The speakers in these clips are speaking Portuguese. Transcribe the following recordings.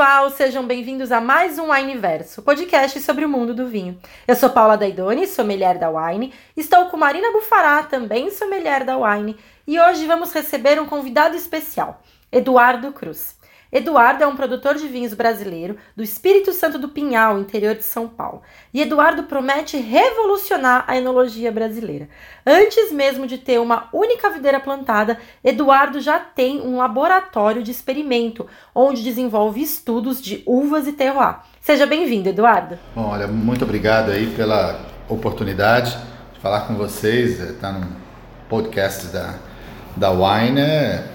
pessoal, sejam bem-vindos a mais um Wineverso, podcast sobre o mundo do vinho. Eu sou Paula Daidoni, sommelier da Wine, estou com Marina Bufará, também sommelier da Wine, e hoje vamos receber um convidado especial, Eduardo Cruz. Eduardo é um produtor de vinhos brasileiro do Espírito Santo do Pinhal, interior de São Paulo. E Eduardo promete revolucionar a enologia brasileira. Antes mesmo de ter uma única videira plantada, Eduardo já tem um laboratório de experimento, onde desenvolve estudos de uvas e terroir. Seja bem-vindo, Eduardo. Bom, olha, muito obrigado aí pela oportunidade de falar com vocês. Está no podcast da, da Wine.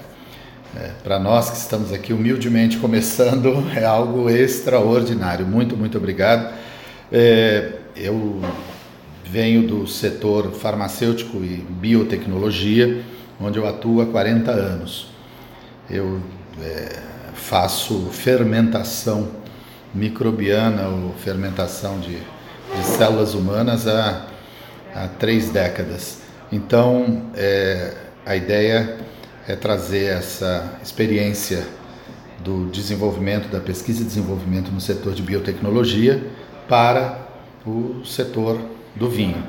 É Para nós que estamos aqui humildemente começando, é algo extraordinário. Muito, muito obrigado. É, eu venho do setor farmacêutico e biotecnologia, onde eu atuo há 40 anos. Eu é, faço fermentação microbiana ou fermentação de, de células humanas há, há três décadas. Então, é, a ideia é trazer essa experiência do desenvolvimento, da pesquisa e desenvolvimento no setor de biotecnologia para o setor do vinho.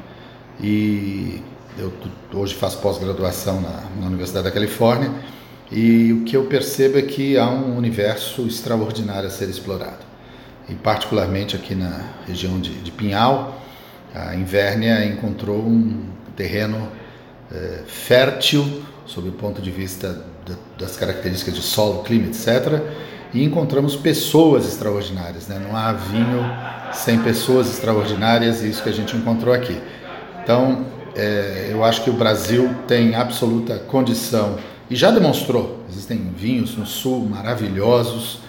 E eu hoje faço pós-graduação na, na, Universidade da Califórnia e o que eu percebo é que há um universo extraordinário a ser explorado. E particularmente aqui na região de, de Pinhal, a Invérnia encontrou um terreno é, fértil sob o ponto de vista das características de solo, clima, etc. E encontramos pessoas extraordinárias. Né? Não há vinho sem pessoas extraordinárias, e isso que a gente encontrou aqui. Então, é, eu acho que o Brasil tem absoluta condição, e já demonstrou, existem vinhos no sul maravilhosos,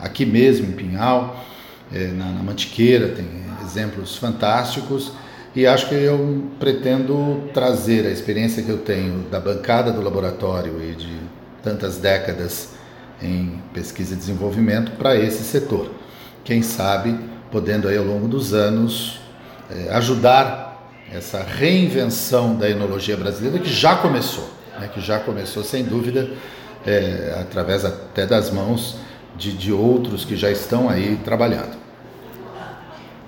aqui mesmo em Pinhal, é, na, na Mantiqueira, tem exemplos fantásticos e acho que eu pretendo trazer a experiência que eu tenho da bancada do laboratório e de tantas décadas em pesquisa e desenvolvimento para esse setor. Quem sabe, podendo aí ao longo dos anos eh, ajudar essa reinvenção da enologia brasileira que já começou, né, que já começou sem dúvida eh, através até das mãos de, de outros que já estão aí trabalhando.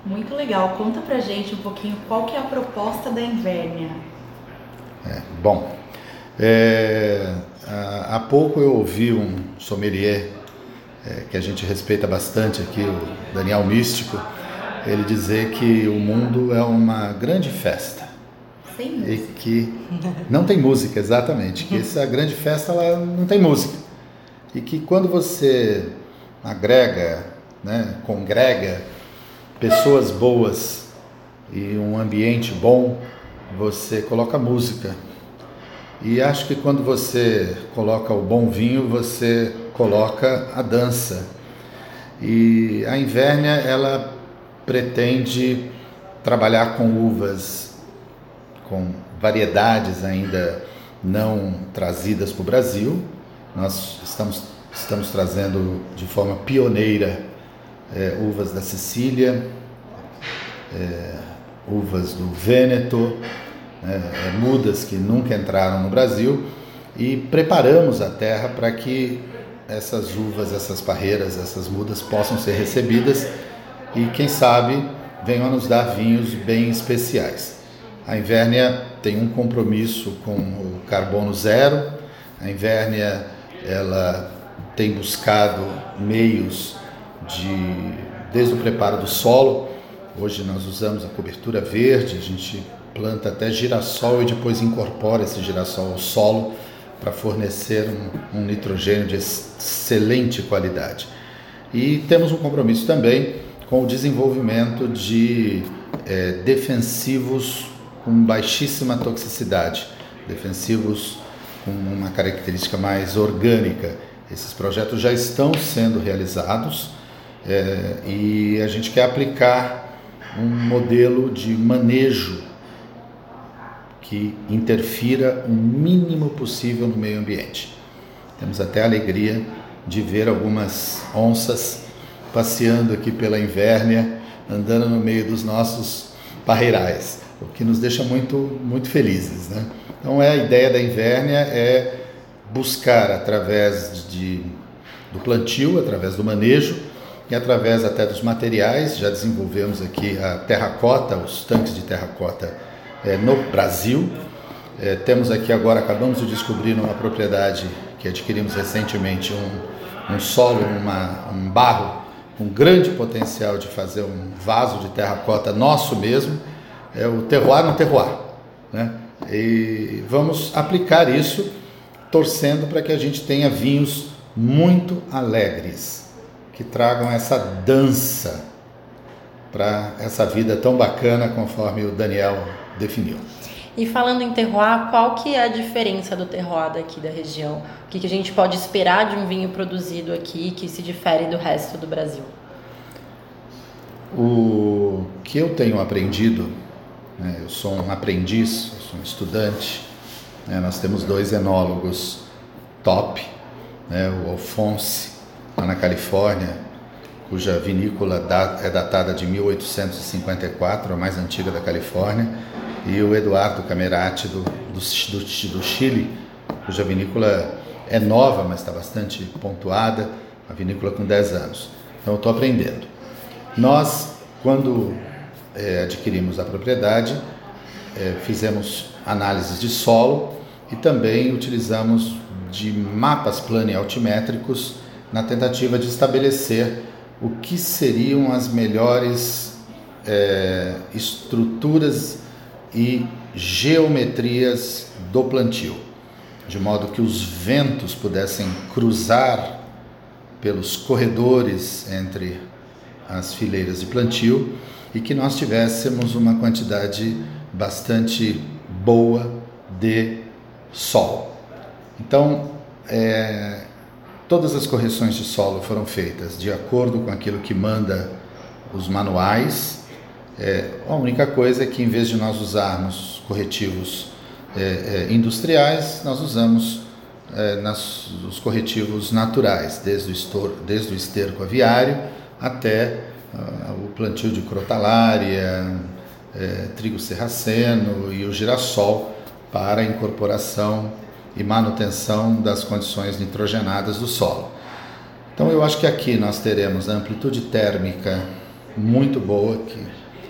Muito legal. Conta pra gente um pouquinho qual que é a proposta da Invérnia. É, bom, é, há pouco eu ouvi um sommelier é, que a gente respeita bastante aqui, o Daniel Místico, ele dizer que o mundo é uma grande festa. Sem música. E que não tem música, exatamente. Que essa grande festa ela não tem música. E que quando você agrega, né, congrega pessoas boas e um ambiente bom, você coloca música. E acho que quando você coloca o bom vinho, você coloca a dança. E a Invérnia, ela pretende trabalhar com uvas, com variedades ainda não trazidas para o Brasil. Nós estamos, estamos trazendo de forma pioneira é, uvas da Sicília, é, uvas do Vêneto, né, é, mudas que nunca entraram no Brasil e preparamos a terra para que essas uvas, essas parreiras, essas mudas possam ser recebidas e quem sabe venham a nos dar vinhos bem especiais. A Invérnia tem um compromisso com o carbono zero. A Invérnia ela tem buscado meios de desde o preparo do solo. Hoje nós usamos a cobertura verde, a gente planta até girassol e depois incorpora esse girassol ao solo para fornecer um, um, nitrogênio de excelente qualidade. E temos um compromisso também com o desenvolvimento de é, defensivos com baixíssima toxicidade, defensivos com uma característica mais orgânica. Esses projetos já estão sendo realizados é, e a gente quer aplicar um modelo de manejo que interfira o mínimo possível no meio ambiente. Temos até a alegria de ver algumas onças passeando aqui pela Invérnia, andando no meio dos nossos parreirais, o que nos deixa muito, muito felizes. Né? Então, é a ideia da Invérnia é buscar, através de, do plantio, através do manejo, e através até dos materiais, já desenvolvemos aqui a terracota, os tanques de terracota é, no Brasil. É, temos aqui agora, acabamos de descobrir numa propriedade que adquirimos recentemente, um, um solo, uma, um barro com grande potencial de fazer um vaso de terracota nosso mesmo, é o terroir no terroir. Né? E vamos aplicar isso torcendo para que a gente tenha vinhos muito alegres, que tragam essa dança para essa vida tão bacana conforme o Daniel definiu. E falando em terroir, qual que é a diferença do terroir daqui da região? O que, que a gente pode esperar de um vinho produzido aqui que se difere do resto do Brasil? O que eu tenho aprendido, né, eu sou um aprendiz, eu sou um estudante, né, nós temos dois enólogos top, né, o Alphonse, lá na Califórnia, cuja vinícola é datada de 1854, a mais antiga da Califórnia, e o Eduardo Camerati, do, do, do, do Chile, cuja vinícola é nova, mas está bastante pontuada, a vinícola com 10 anos. Então eu estou aprendendo. Nós, quando é, adquirimos a propriedade, é, fizemos análises de solo e também utilizamos de mapas planealtimétricos na tentativa de estabelecer o que seriam as melhores é, estruturas e geometrias do plantio, de modo que os ventos pudessem cruzar pelos corredores entre as fileiras de plantio e que nós tivéssemos uma quantidade bastante boa de sol. Então, é, todas as correções de solo foram feitas de acordo com aquilo que manda os manuais. É, a única coisa é que, em vez de nós usarmos corretivos é, é, industriais, nós usamos é, nas, os corretivos naturais, desde o, estor, desde o esterco aviário até uh, o plantio de crotalária, é, trigo serraceno e o girassol para incorporação e manutenção das condições nitrogenadas do solo. Então eu acho que aqui nós teremos a amplitude térmica muito boa, que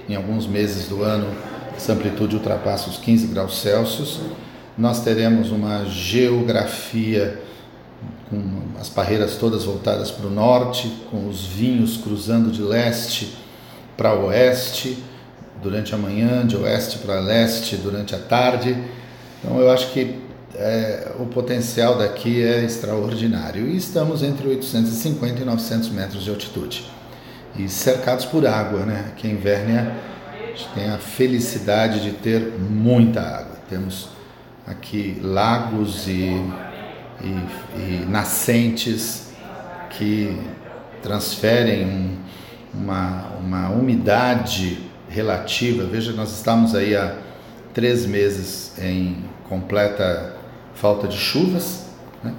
em alguns meses do ano essa amplitude ultrapassa os 15 graus Celsius. Nós teremos uma geografia com as parreiras todas voltadas para o norte, com os vinhos cruzando de leste para oeste durante a manhã, de oeste para leste durante a tarde. Então eu acho que é, o potencial daqui é extraordinário e estamos entre 850 e 900 metros de altitude e cercados por água, né? Que em Vérnia a gente tem a felicidade de ter muita água. Temos aqui lagos e, e, e nascentes que transferem um, uma, uma umidade relativa. Veja, nós estamos aí há três meses em completa falta de chuvas, né?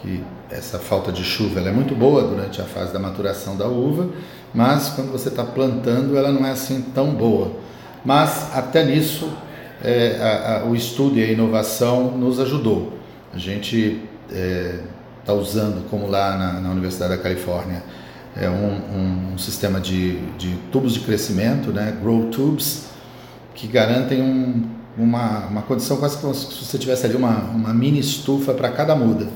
que essa falta de chuva é muito boa durante a fase da maturação da uva, mas quando você está plantando ela não é assim tão boa. Mas até nisso é, a, a, o estudo e a inovação nos ajudou. A gente está é, tá usando, como lá na, na, Universidade da Califórnia, é um, um sistema de, de, tubos de crescimento, né, grow tubes, que garantem um, uma, uma condição quase como se você tivesse ali uma, uma mini estufa para cada muda.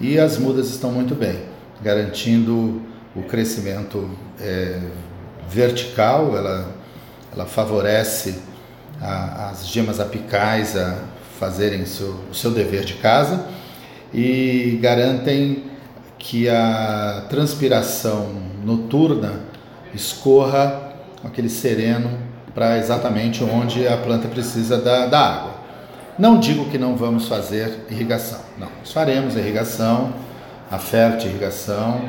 E as mudas estão muito bem, garantindo o crescimento é, vertical, ela, ela favorece a, as gemas apicais a fazerem seu, o seu dever de casa e garantem que a transpiração noturna escorra aquele sereno para exatamente onde a planta precisa da, da água. Não digo que não vamos fazer irrigação, não, nós faremos irrigação, a fértil irrigação,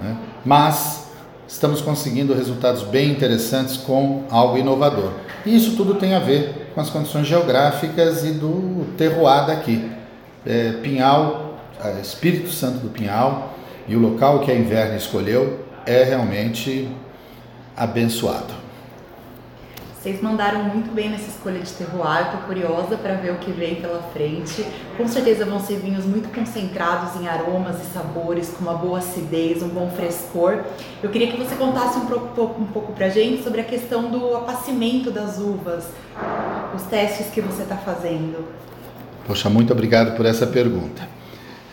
né? mas estamos conseguindo resultados bem interessantes com algo inovador. E isso tudo tem a ver com as condições geográficas e do terroir daqui. É, Pinhal, é, Espírito Santo do Pinhal e o local que a Inverno escolheu é realmente abençoado. Vocês mandaram muito bem nessa escolha de terroir, eu tô curiosa para ver o que vem pela frente. Com certeza vão ser vinhos muito concentrados em aromas e sabores, com uma boa acidez, um bom frescor. Eu queria que você contasse um pouco, um pouco pra gente sobre a questão do apacimento das uvas, os testes que você está fazendo. Poxa, muito obrigado por essa pergunta.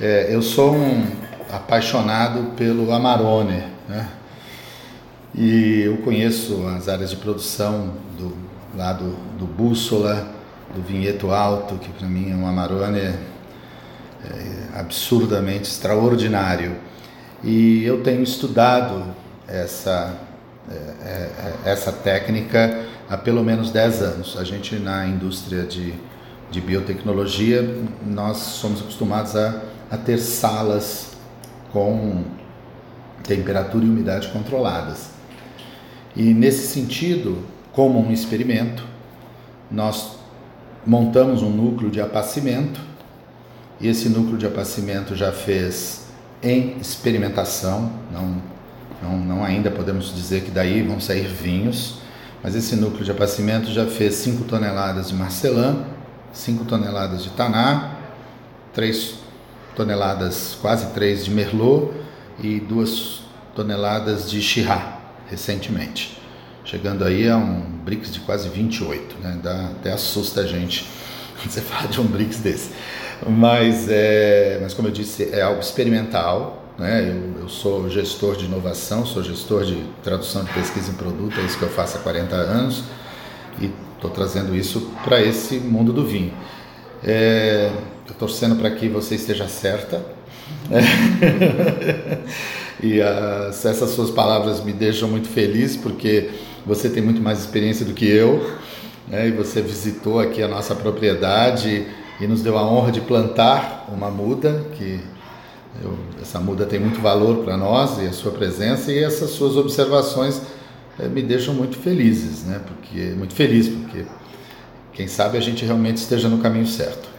É, eu sou um apaixonado pelo Amarone, né? E eu conheço as áreas de produção do lado do Bússola, do Vinheto Alto, que para mim é um Amarone é, é absurdamente extraordinário. E eu tenho estudado essa, é, é, é essa técnica há pelo menos 10 anos. A gente na indústria de, de biotecnologia, nós somos acostumados a, a ter salas com temperatura e umidade controladas. E nesse sentido, como um experimento, nós montamos um núcleo de apacimento. E esse núcleo de apacimento já fez em experimentação, não, não, não ainda podemos dizer que daí vão sair vinhos, mas esse núcleo de apacimento já fez 5 toneladas de marcelã, 5 toneladas de taná, 3 toneladas, quase 3 de merlot e 2 toneladas de chirá recentemente. Chegando aí a um BRICS de quase 28, né? Dá, até assusta a gente você fala de um BRICS desse. Mas, é, mas como eu disse, é algo experimental. Né? Eu, eu sou gestor de inovação, sou gestor de tradução de pesquisa em produto, é isso que eu faço há 40 anos e estou trazendo isso para esse mundo do vinho. É, estou torcendo para que você esteja certa. E as, essas suas palavras me deixam muito feliz porque você tem muito mais experiência do que eu. Né? E você visitou aqui a nossa propriedade e nos deu a honra de plantar uma muda que eu, essa muda tem muito valor para nós e a sua presença e essas suas observações é, me deixam muito felizes, né? Porque muito feliz porque quem sabe a gente realmente esteja no caminho certo.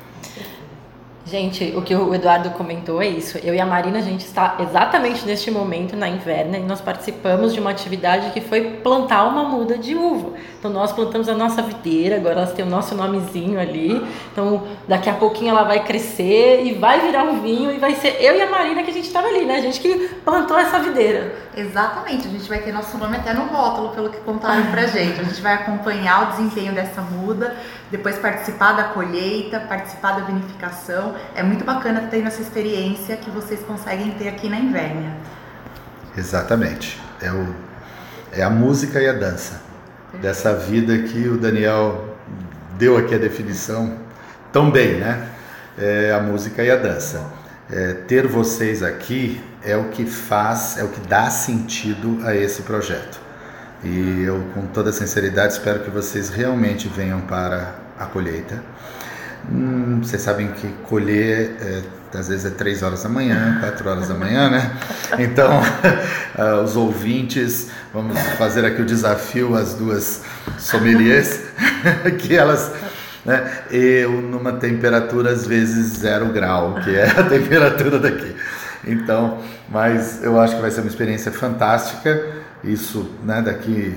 Gente, o que o Eduardo comentou é isso. Eu e a Marina, a gente está exatamente neste momento na Inverna e nós participamos de uma atividade que foi plantar uma muda de uva. Então nós plantamos a nossa videira, agora elas têm o nosso nomezinho ali. Então daqui a pouquinho ela vai crescer e vai virar um vinho e vai ser eu e a Marina que a gente estava ali, né? A gente que plantou essa videira. Exatamente, a gente vai ter nosso nome até no rótulo, pelo que contaram pra gente. A gente vai acompanhar o desempenho dessa muda, depois participar da colheita, participar da vinificação. É muito bacana ter essa experiência que vocês conseguem ter aqui na Invérnia. Exatamente. É, o, é a música e a dança dessa vida que o Daniel deu aqui a definição tão bem, né? É a música e a dança. É, ter vocês aqui é o que faz, é o que dá sentido a esse projeto. E eu, com toda sinceridade, espero que vocês realmente venham para a colheita. Hum, vocês sabem que colher é, às vezes é três horas da manhã, quatro horas da manhã, né? Então, uh, os ouvintes, vamos fazer aqui o desafio às duas sommeliers, que elas né? Eu numa temperatura às vezes zero grau, que é a temperatura daqui. Então, mas eu acho que vai ser uma experiência fantástica. Isso, né? Daqui,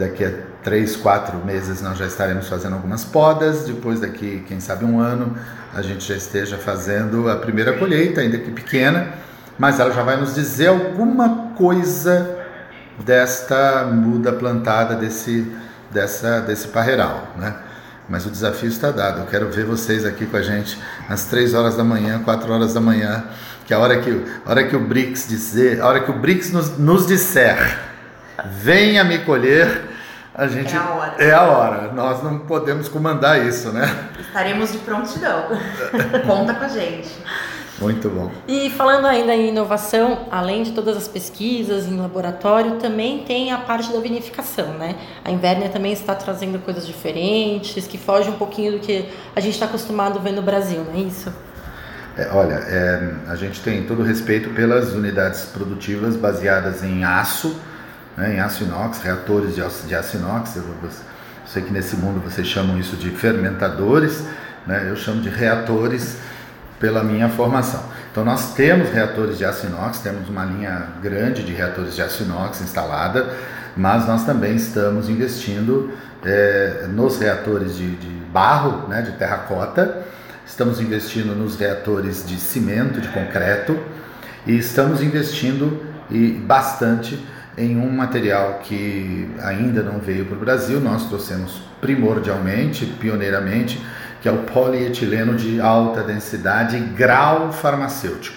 daqui a três, quatro meses nós já estaremos fazendo algumas podas. Depois daqui, quem sabe um ano, a gente já esteja fazendo a primeira colheita, ainda que pequena, mas ela já vai nos dizer alguma coisa desta muda plantada desse dessa desse parreiral, né? Mas o desafio está dado. Eu quero ver vocês aqui com a gente às 3 horas da manhã, 4 horas da manhã, que a hora que, a hora que o BRICS dizer, a hora que o BRICS nos, nos disser, venha me colher, a gente é a hora. É a hora. Nós não podemos comandar isso, né? Estaremos de prontidão. Conta com a gente. Muito bom. E falando ainda em inovação, além de todas as pesquisas em laboratório, também tem a parte da vinificação, né? A Invernia também está trazendo coisas diferentes, que fogem um pouquinho do que a gente está acostumado a ver no Brasil, não é isso? É, olha, é, a gente tem todo respeito pelas unidades produtivas baseadas em aço, né, em aço inox, reatores de aço, de aço inox. Eu, eu sei que nesse mundo vocês chamam isso de fermentadores, né, eu chamo de reatores pela minha formação. Então nós temos reatores de aço inox, temos uma linha grande de reatores de aço inox instalada, mas nós também estamos investindo é, nos reatores de, de barro, né, de terracota, estamos investindo nos reatores de cimento, de concreto e estamos investindo e bastante em um material que ainda não veio para o Brasil, nós trouxemos primordialmente, pioneiramente, que é o polietileno de alta densidade grau farmacêutico,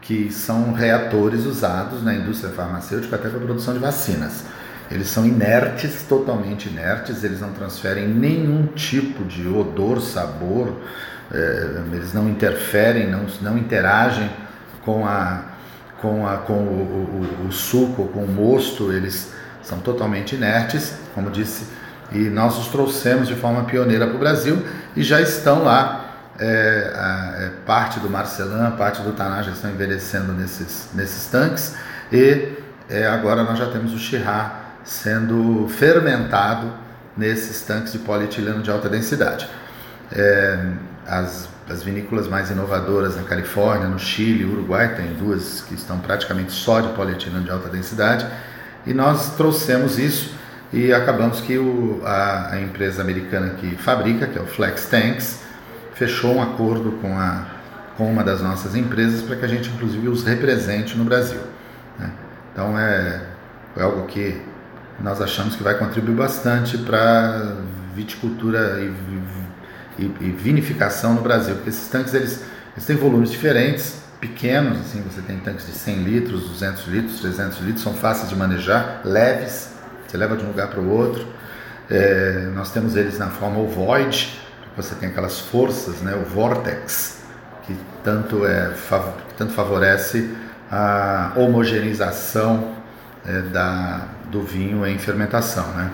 que são reatores usados na indústria farmacêutica até para a produção de vacinas. Eles são inertes, totalmente inertes, eles não transferem nenhum tipo de odor, sabor, é, eles não interferem, não, não interagem com, a, com, a, com o, o, o suco, com o mosto, eles são totalmente inertes, como disse, e nós os trouxemos de forma pioneira para o Brasil e já estão lá. É, a, é, parte do Marcelan, parte do Taná já estão envelhecendo nesses, nesses tanques e é, agora nós já temos o Chirá sendo fermentado nesses tanques de polietileno de alta densidade. É, as, as vinícolas mais inovadoras na Califórnia, no Chile, Uruguai, tem duas que estão praticamente só de polietileno de alta densidade, e nós trouxemos isso e acabamos que o, a, a, empresa americana que fabrica, que é o Flex Tanks, fechou um acordo com, a, com uma das nossas empresas para que a gente inclusive os represente no Brasil. Né? Então é, é algo que nós achamos que vai contribuir bastante para viticultura e, e, e, vinificação no Brasil, porque esses tanques eles, eles têm volumes diferentes, pequenos, assim, você tem tanques de 100 litros, 200 litros, 300 litros, são fáceis de manejar, leves, você leva de um lugar para o outro. É, nós temos eles na forma ovoide, você tem aquelas forças, né, o vortex, que tanto, é, que tanto favorece a homogeneização é, da, do vinho em fermentação, né?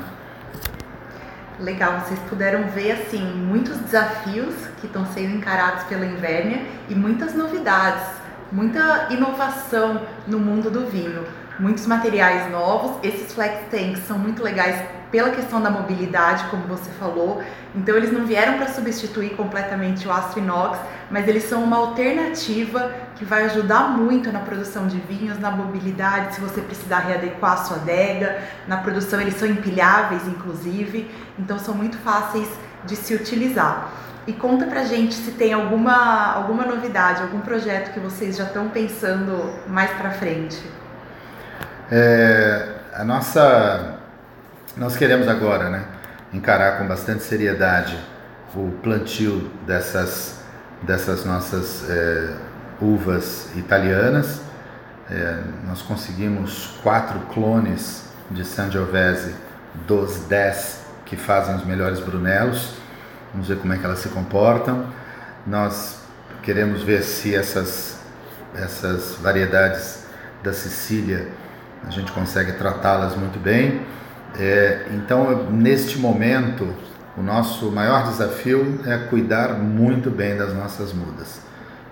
Legal, vocês puderam ver assim muitos desafios que estão sendo encarados pela Invernia e muitas novidades, muita inovação no mundo do vinho, muitos materiais novos. Esses flex tanks são muito legais pela questão da mobilidade, como você falou. Então eles não vieram para substituir completamente o aço inox, mas eles são uma alternativa que vai ajudar muito na produção de vinhos, na mobilidade, se você precisar readequar a sua adega, na produção eles são empilháveis inclusive, então são muito fáceis de se utilizar. E conta pra gente se tem alguma, alguma novidade, algum projeto que vocês já estão pensando mais para frente. É, a nossa nós queremos agora né, encarar com bastante seriedade o plantio dessas, dessas nossas é, uvas italianas. É, nós conseguimos quatro clones de Sangiovese dos dez que fazem os melhores brunelos. Vamos ver como é que elas se comportam. Nós queremos ver se essas, essas variedades da Sicília a gente consegue tratá-las muito bem. É, então, neste momento, o nosso maior desafio é cuidar muito bem das nossas mudas.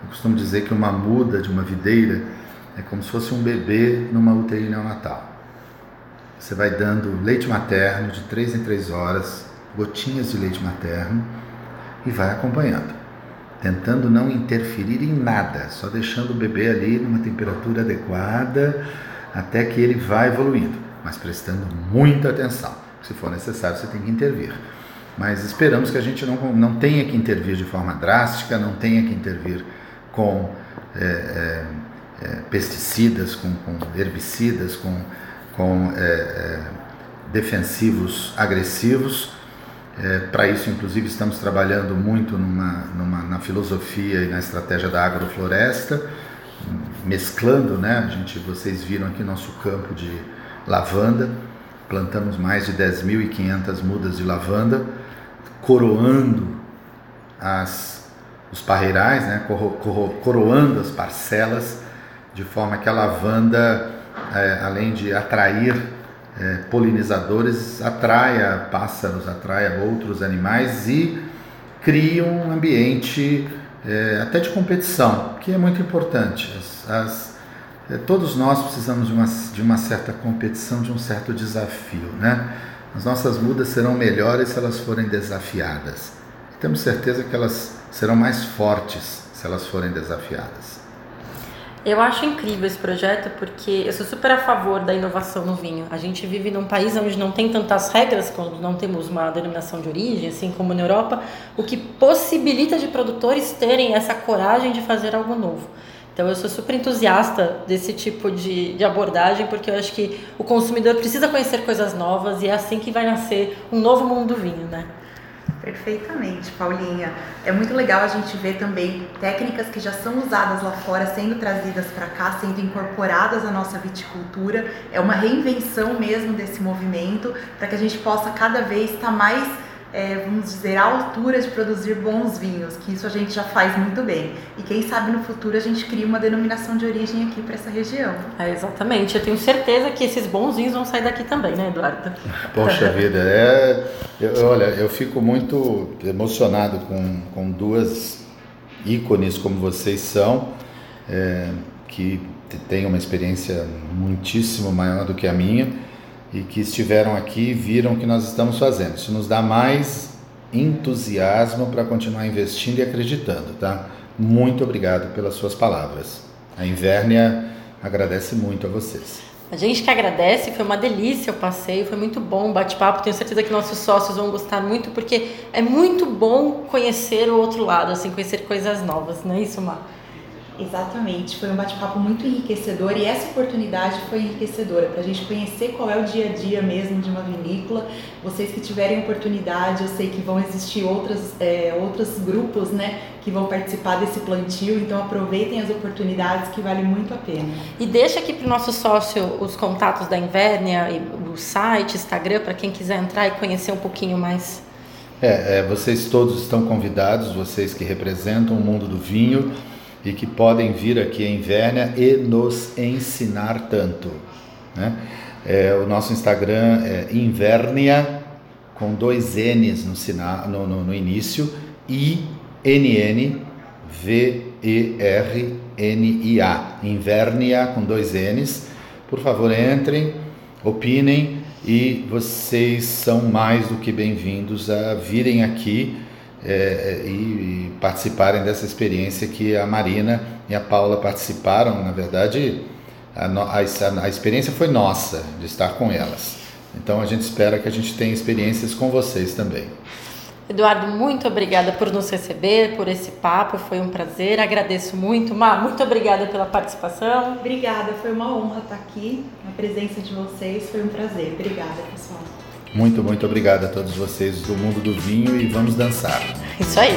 Eu costumo dizer que uma muda de uma videira é como se fosse um bebê numa UTI neonatal. Você vai dando leite materno de 3 em 3 horas, gotinhas de leite materno e vai acompanhando, tentando não interferir em nada, só deixando o bebê ali numa temperatura adequada até que ele vá evoluindo mas prestando muita atenção. Se for necessário, você tem que intervir. Mas esperamos que a gente não, não tenha que intervir de forma drástica, não tenha que intervir com é, é, é pesticidas, com, com, herbicidas, com, com é, é, defensivos agressivos. Para isso, inclusive, estamos trabalhando muito numa, numa, na filosofia e na estratégia da agrofloresta, mesclando, né? A gente, vocês viram aqui nosso campo de lavanda, plantamos mais de 10.500 mudas de lavanda, coroando as, os parreirais, né, coro, coro, coroando as parcelas, de forma que a lavanda, é, além de atrair é, polinizadores, atraia pássaros, atraia outros animais e cria um ambiente é, até de competição, que é muito importante. As, as todos nós precisamos de uma, de uma certa competição, de um certo desafio, né? As nossas mudas serão melhores se elas forem desafiadas. Temos certeza que elas serão mais fortes se elas forem desafiadas. Eu acho incrível esse projeto porque eu sou super a favor da inovação no vinho. A gente vive num país onde não tem tantas regras, quando não temos uma denominação de origem, assim como na Europa, o que possibilita de produtores terem essa coragem de fazer algo novo. Então eu sou super entusiasta desse tipo de, de abordagem porque eu acho que o consumidor precisa conhecer coisas novas e é assim que vai nascer um novo mundo do vinho, né? Perfeitamente, Paulinha. É muito legal a gente ver também técnicas que já são usadas lá fora sendo trazidas para cá, sendo incorporadas à nossa viticultura. É uma reinvenção mesmo desse movimento para que a gente possa cada vez estar mais é, vamos dizer, à altura de produzir bons vinhos, que isso a gente já faz muito bem. E quem sabe no futuro a gente cria uma denominação de origem aqui para essa região. É, exatamente. Eu tenho certeza que esses bons vinhos vão sair daqui também, né, Eduardo? Poxa vida, é. Eu, olha, eu fico muito emocionado com, com duas ícones como vocês são, é, que têm uma experiência muitíssimo maior do que a minha e que estiveram aqui e viram o que nós estamos fazendo. Isso nos dá mais entusiasmo para continuar investindo e acreditando, tá? Muito obrigado pelas suas palavras. A Invérnia agradece muito a vocês. A gente que agradece, foi uma delícia o passeio, foi muito bom o bate-papo. Tenho certeza que nossos sócios vão gostar muito, porque é muito bom conhecer o outro lado, assim, conhecer coisas novas, não é isso, Mar? Exatamente, foi um bate-papo muito enriquecedor e essa oportunidade foi enriquecedora para a gente conhecer qual é o dia a dia mesmo de uma vinícola. Vocês que tiverem oportunidade, eu sei que vão existir outras, é, outros grupos né, que vão participar desse plantio, então aproveitem as oportunidades que vale muito a pena. E deixa aqui para o nosso sócio os contatos da Invernia, o site, Instagram, para quem quiser entrar e conhecer um pouquinho mais. É, é, vocês todos estão convidados, vocês que representam o mundo do vinho e que podem vir aqui em Vérnia e nos ensinar tanto. Né? É, o nosso Instagram é Invernia, com dois N's no, sina, no, no, no início, I-N-N-V-E-R-N-I-A. Invernia, com dois N's. Por favor, entrem, opinem e vocês são mais do que bem-vindos a virem aqui é, e, e, participarem dessa experiência que a Marina e a Paula participaram. Na verdade, a, a, a experiência foi nossa de estar com elas. Então a gente espera que a gente tenha experiências com vocês também. Eduardo, muito obrigada por nos receber, por esse papo, foi um prazer, agradeço muito. Má, muito obrigada pela participação. Obrigada, foi uma honra estar aqui, a presença de vocês, foi um prazer. Obrigada, pessoal. Muito, muito obrigado a todos vocês do mundo do vinho e vamos dançar. Isso aí.